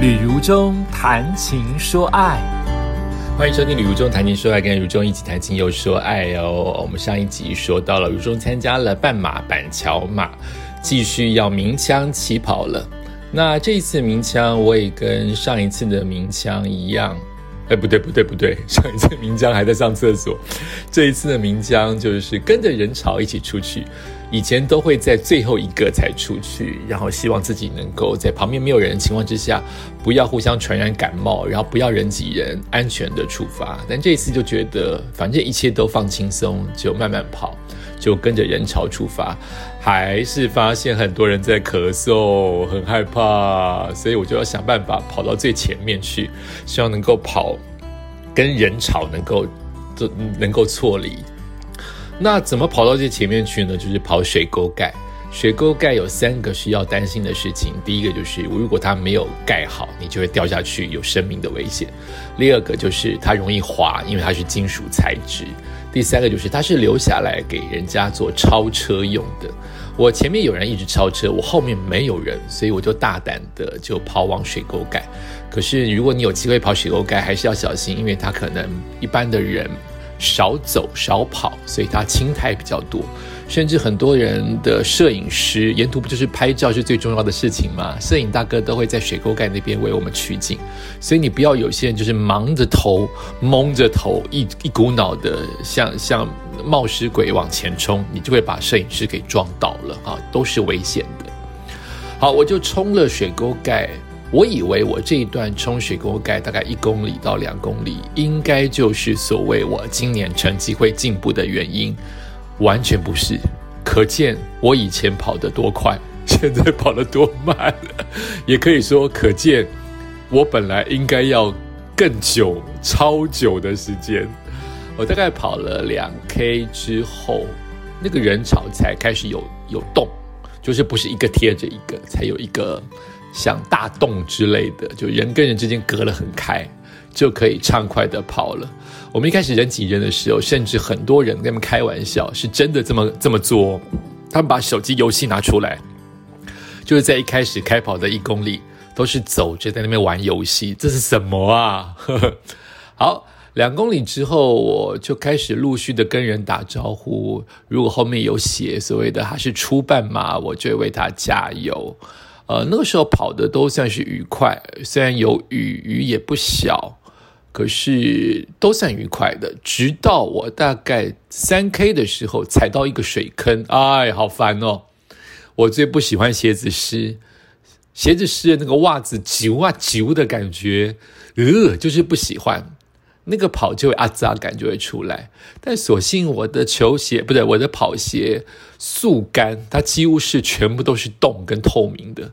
旅如中谈情说爱，欢迎收听《旅如中谈情说爱》，跟如中一起谈情又说爱哦。我们上一集说到了，如中参加了半马板桥马，继续要鸣枪起跑了。那这一次鸣枪，我也跟上一次的鸣枪一样。哎，不对，不对，不对，上一次明江还在上厕所，这一次的明江就是跟着人潮一起出去。以前都会在最后一个才出去，然后希望自己能够在旁边没有人的情况之下，不要互相传染感冒，然后不要人挤人，安全的出发。但这一次就觉得，反正一切都放轻松，就慢慢跑，就跟着人潮出发，还是发现很多人在咳嗽，很害怕，所以我就要想办法跑到最前面去，希望能够跑跟人潮能够都能够错离。那怎么跑到最前面去呢？就是跑水沟盖。水沟盖有三个需要担心的事情。第一个就是，如果它没有盖好，你就会掉下去，有生命的危险。第二个就是它容易滑，因为它是金属材质。第三个就是它是留下来给人家做超车用的。我前面有人一直超车，我后面没有人，所以我就大胆的就跑往水沟盖。可是如果你有机会跑水沟盖，还是要小心，因为它可能一般的人。少走少跑，所以它青苔比较多，甚至很多人的摄影师沿途不就是拍照是最重要的事情吗？摄影大哥都会在水沟盖那边为我们取景，所以你不要有些人就是忙着头蒙着头，一一股脑的像像冒失鬼往前冲，你就会把摄影师给撞倒了啊，都是危险的。好，我就冲了水沟盖。我以为我这一段冲水沟盖大概一公里到两公里，应该就是所谓我今年成绩会进步的原因，完全不是。可见我以前跑得多快，现在跑得多慢，也可以说可见我本来应该要更久、超久的时间。我大概跑了两 K 之后，那个人潮才开始有有动，就是不是一个贴着一个，才有一个。像大洞之类的，就人跟人之间隔了很开，就可以畅快的跑了。我们一开始人挤人的时候，甚至很多人跟他们开玩笑，是真的这么这么做。他们把手机游戏拿出来，就是在一开始开跑的一公里，都是走着在那边玩游戏。这是什么啊？好，两公里之后，我就开始陆续的跟人打招呼。如果后面有写所谓的他是初半马，我就为他加油。呃，那个时候跑的都算是愉快，虽然有雨，雨也不小，可是都算愉快的。直到我大概三 K 的时候踩到一个水坑，哎，好烦哦！我最不喜欢鞋子湿，鞋子湿的那个袜子揪啊揪的感觉，呃，就是不喜欢。那个跑就会啊扎感就会出来，但所幸我的球鞋不对，我的跑鞋速干，它几乎是全部都是洞跟透明的，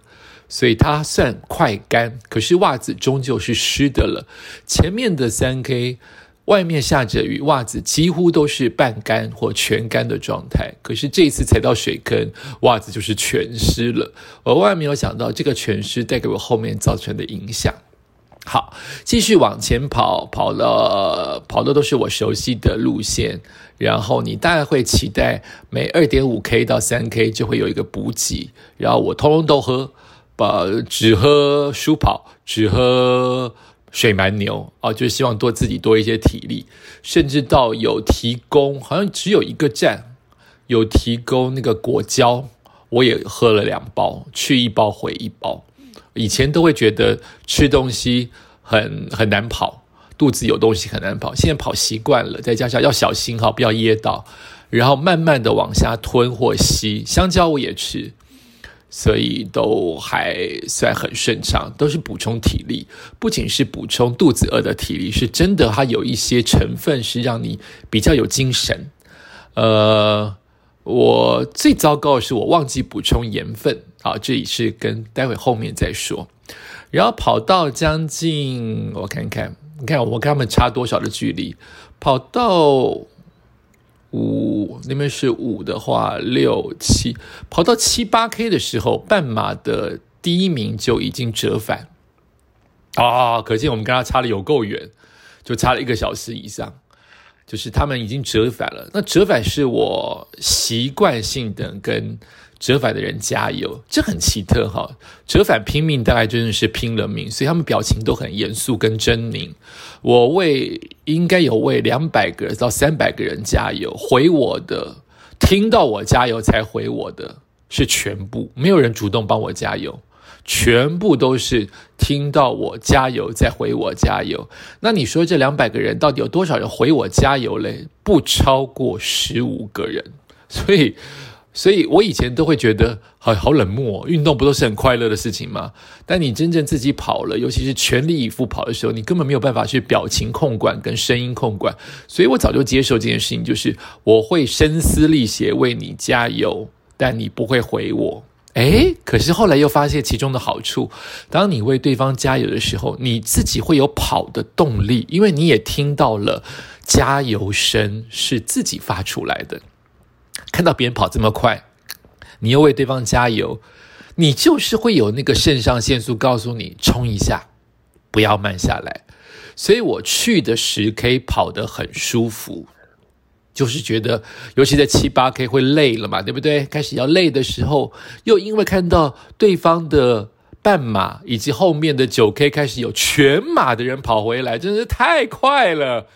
所以它算快干。可是袜子终究是湿的了。前面的三 K，外面下着雨，袜子几乎都是半干或全干的状态。可是这一次踩到水坑，袜子就是全湿了。我万万没有想到这个全湿带给我后面造成的影响。好，继续往前跑，跑了跑的都是我熟悉的路线。然后你大概会期待每二点五 K 到三 K 就会有一个补给，然后我通通都喝，把只喝舒跑，只喝水蛮牛啊，就是希望多自己多一些体力，甚至到有提供，好像只有一个站有提供那个果胶，我也喝了两包，去一包回一包。以前都会觉得吃东西很很难跑，肚子有东西很难跑。现在跑习惯了，再加上要小心哈，不要噎到，然后慢慢的往下吞或吸。香蕉我也吃，所以都还算很顺畅，都是补充体力。不仅是补充肚子饿的体力，是真的，它有一些成分是让你比较有精神。呃。我最糟糕的是我忘记补充盐分，好，这也是跟待会后面再说。然后跑到将近，我看看，你看我跟他们差多少的距离？跑到五那边是五的话，六七，跑到七八 K 的时候，半马的第一名就已经折返啊！可见我们跟他差的有够远，就差了一个小时以上。就是他们已经折返了，那折返是我习惯性的跟折返的人加油，这很奇特哈。折返拼命大概真的是拼了命，所以他们表情都很严肃跟狰狞。我为应该有为两百个到三百个人加油，回我的听到我加油才回我的是全部，没有人主动帮我加油，全部都是听到我加油再回我加油。那你说这两百个人到底有多少人回我加油嘞？不超过十五个人，所以。所以我以前都会觉得好好冷漠，运动不都是很快乐的事情吗？但你真正自己跑了，尤其是全力以赴跑的时候，你根本没有办法去表情控管跟声音控管。所以我早就接受这件事情，就是我会声嘶力竭为你加油，但你不会回我。诶，可是后来又发现其中的好处，当你为对方加油的时候，你自己会有跑的动力，因为你也听到了加油声是自己发出来的。看到别人跑这么快，你又为对方加油，你就是会有那个肾上腺素告诉你冲一下，不要慢下来。所以我去的十 K 跑得很舒服，就是觉得，尤其在七八 K 会累了嘛，对不对？开始要累的时候，又因为看到对方的半马以及后面的九 K 开始有全马的人跑回来，真是太快了。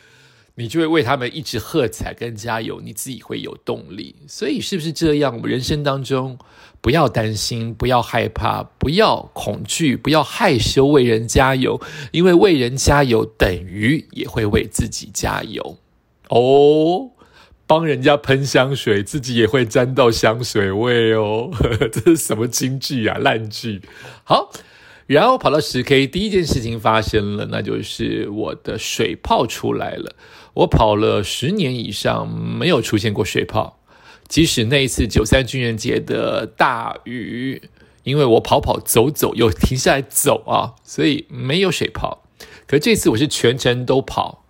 你就会为他们一直喝彩跟加油，你自己会有动力。所以是不是这样？我们人生当中不要担心，不要害怕，不要恐惧，不要害羞，为人加油，因为为人加油等于也会为自己加油哦。帮人家喷香水，自己也会沾到香水味哦。这是什么金句啊？烂句。好。然后跑到十 K，第一件事情发生了，那就是我的水泡出来了。我跑了十年以上，没有出现过水泡。即使那一次九三军人节的大雨，因为我跑跑走走又停下来走啊，所以没有水泡。可这次我是全程都跑，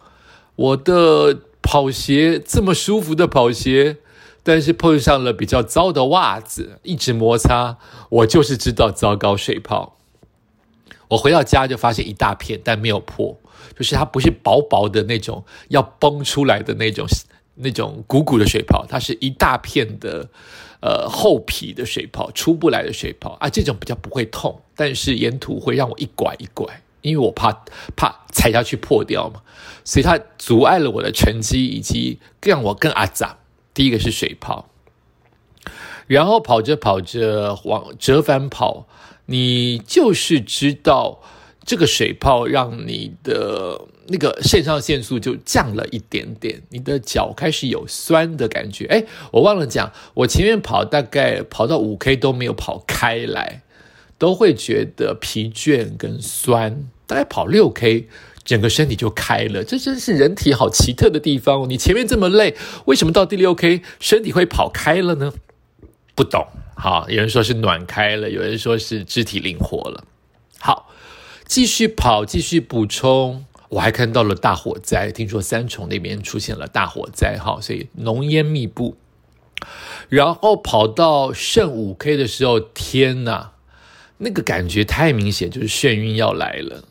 我的跑鞋这么舒服的跑鞋，但是碰上了比较糟的袜子，一直摩擦，我就是知道糟糕水泡。我回到家就发现一大片，但没有破，就是它不是薄薄的那种要崩出来的那种那种鼓鼓的水泡，它是一大片的呃厚皮的水泡，出不来的水泡啊，这种比较不会痛，但是沿途会让我一拐一拐，因为我怕怕踩下去破掉嘛，所以它阻碍了我的成绩，以及让我更阿杂。第一个是水泡，然后跑着跑着往折返跑。你就是知道这个水泡让你的那个肾上腺素就降了一点点，你的脚开始有酸的感觉。哎，我忘了讲，我前面跑大概跑到五 K 都没有跑开来，都会觉得疲倦跟酸。大概跑六 K，整个身体就开了。这真是人体好奇特的地方哦。你前面这么累，为什么到第六 K 身体会跑开了呢？不懂。好，有人说是暖开了，有人说是肢体灵活了。好，继续跑，继续补充。我还看到了大火灾，听说三重那边出现了大火灾，哈，所以浓烟密布。然后跑到剩五 K 的时候，天哪，那个感觉太明显，就是眩晕要来了。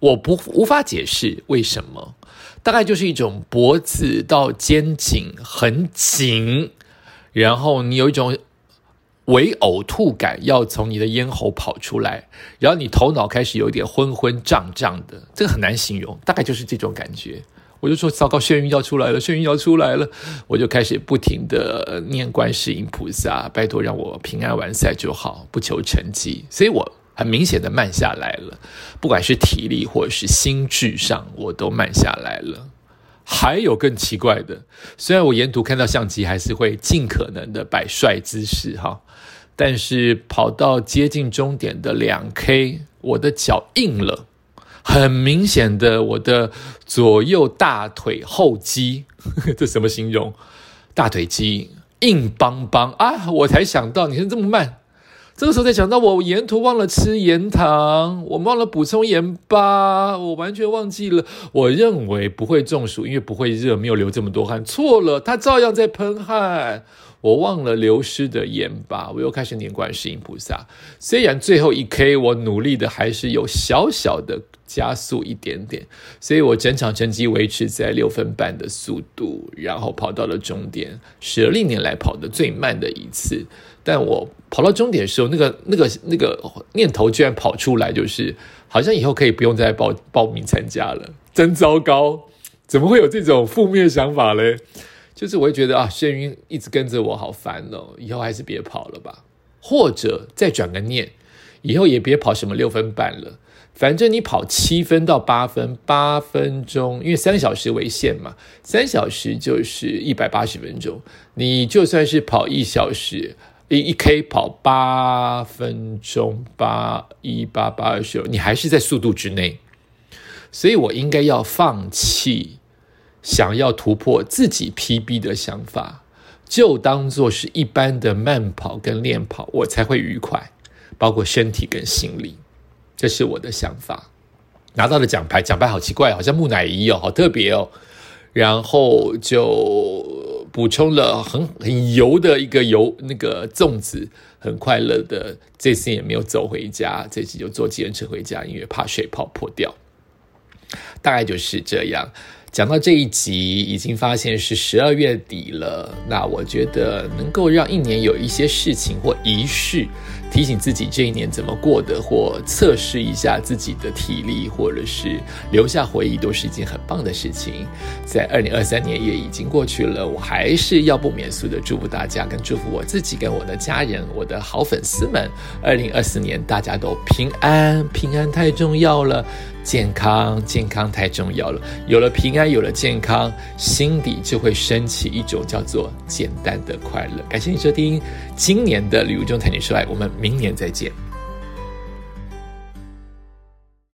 我不无法解释为什么，大概就是一种脖子到肩颈很紧，然后你有一种。微呕吐感要从你的咽喉跑出来，然后你头脑开始有点昏昏胀胀的，这个很难形容，大概就是这种感觉。我就说糟糕，眩晕要出来了，眩晕要出来了，我就开始不停的念观世音菩萨，拜托让我平安完赛就好，不求成绩。所以我很明显的慢下来了，不管是体力或者是心智上，我都慢下来了。还有更奇怪的，虽然我沿途看到相机，还是会尽可能的摆帅姿势哈，但是跑到接近终点的两 K，我的脚硬了，很明显的，我的左右大腿后肌，这什么形容？大腿肌硬邦邦啊！我才想到，你看这么慢。这个时候才想到，我沿途忘了吃盐糖，我忘了补充盐巴，我完全忘记了。我认为不会中暑，因为不会热，没有流这么多汗。错了，他照样在喷汗。我忘了流失的盐巴，我又开始念观世音菩萨。虽然最后一 K 我努力的还是有小小的加速一点点，所以我整场成绩维持在六分半的速度，然后跑到了终点，是历年来跑的最慢的一次。但我跑到终点的时候，那个那个那个念头居然跑出来，就是好像以后可以不用再报报名参加了，真糟糕！怎么会有这种负面想法嘞？就是我会觉得啊，眩晕一直跟着我，好烦哦！以后还是别跑了吧，或者再转个念，以后也别跑什么六分半了，反正你跑七分到八分，八分钟，因为三小时为限嘛，三小时就是一百八十分钟，你就算是跑一小时，一一 K 跑八分钟，八一八八二十，你还是在速度之内，所以我应该要放弃。想要突破自己 PB 的想法，就当做是一般的慢跑跟练跑，我才会愉快，包括身体跟心理，这是我的想法。拿到了奖牌，奖牌好奇怪，好像木乃伊哦，好特别哦。然后就补充了很很油的一个油那个粽子，很快乐的。这次也没有走回家，这次就坐计程车回家，因为怕水泡破掉。大概就是这样。讲到这一集，已经发现是十二月底了。那我觉得能够让一年有一些事情或仪式，提醒自己这一年怎么过的，或测试一下自己的体力，或者是留下回忆，都是一件很棒的事情。在二零二三年也已经过去了，我还是要不免俗的祝福大家，跟祝福我自己，跟我的家人，我的好粉丝们。二零二四年大家都平安，平安太重要了。健康，健康太重要了。有了平安，有了健康，心底就会升起一种叫做简单的快乐。感谢你收听今年的《旅游中谈情说爱》，我们明年再见。